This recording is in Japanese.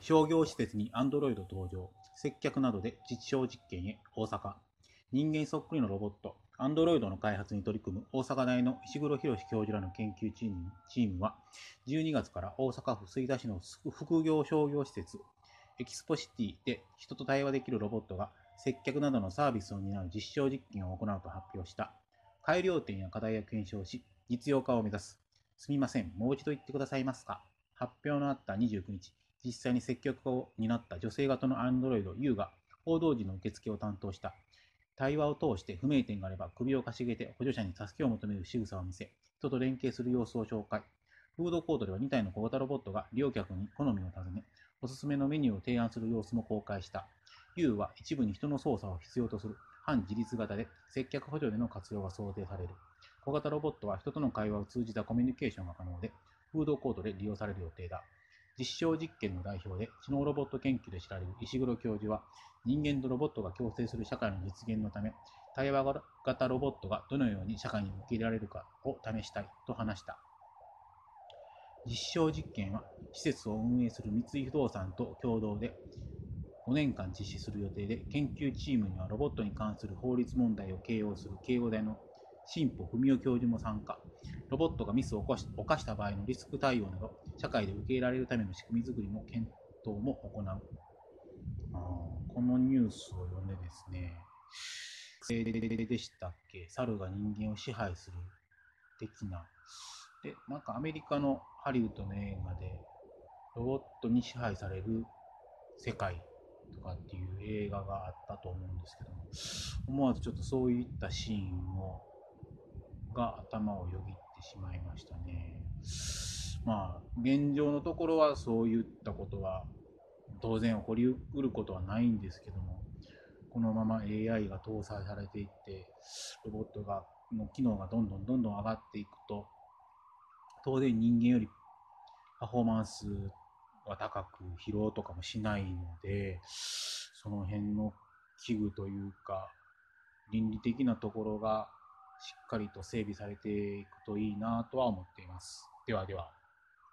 商業施設にアンドロイド登場。接客などで実証実験へ大阪。人間そっくりのロボット、アンドロイドの開発に取り組む大阪大の石黒博教授らの研究チームチームは、12月から大阪府吹田市の副業商業施設、エキスポシティで人と対話できるロボットが接客などのサービスを担う実証実験を行うと発表した。改良点や課題を検証し、実用化を目指す。すみません、もう一度言ってくださいますか？発表のあった29日、実際に接客を担った女性型の Android U が報道時の受付を担当した。対話を通して不明点があれば首をかしげて補助者に助けを求める仕草を見せ、人と連携する様子を紹介。フードコートでは2体の小型ロボットが利用客に好みを尋ね、おすすめのメニューを提案する様子も公開した。U は一部に人の操作を必要とする反自立型で接客補助での活用が想定される。小型ロボットは人との会話を通じたコミュニケーションが可能で、フードコートで利用される予定だ。実証実験の代表で知能ロボット研究で知られる石黒教授は、人間とロボットが共生する社会の実現のため、対話型ロボットがどのように社会に受け入れられるかを試したいと話した。実証実験は、施設を運営する三井不動産と共同で5年間実施する予定で、研究チームにはロボットに関する法律問題を形容する慶応大の新保文夫教授も参加。ロボットがミスを犯した場合のリスク対応など、社会で受け入れられるための仕組み作りも検討も行う。あこのニュースを読んでですね、でしたっけ猿が人間を支配する的な。で、なんかアメリカのハリウッドの映画で、ロボットに支配される世界とかっていう映画があったと思うんですけども、思わずちょっとそういったシーンをが頭をよぎってしまいましたね。まあ、現状のところはそういったことは当然起こりうることはないんですけども、このまま AI が搭載されていって、ロボットがの機能がどんどんどんどん上がっていくと、当然人間よりパフォーマンスは高く疲労とかもしないので、その辺の器具というか、倫理的なところがしっかりと整備されていくといいなとは思っています。ではでは。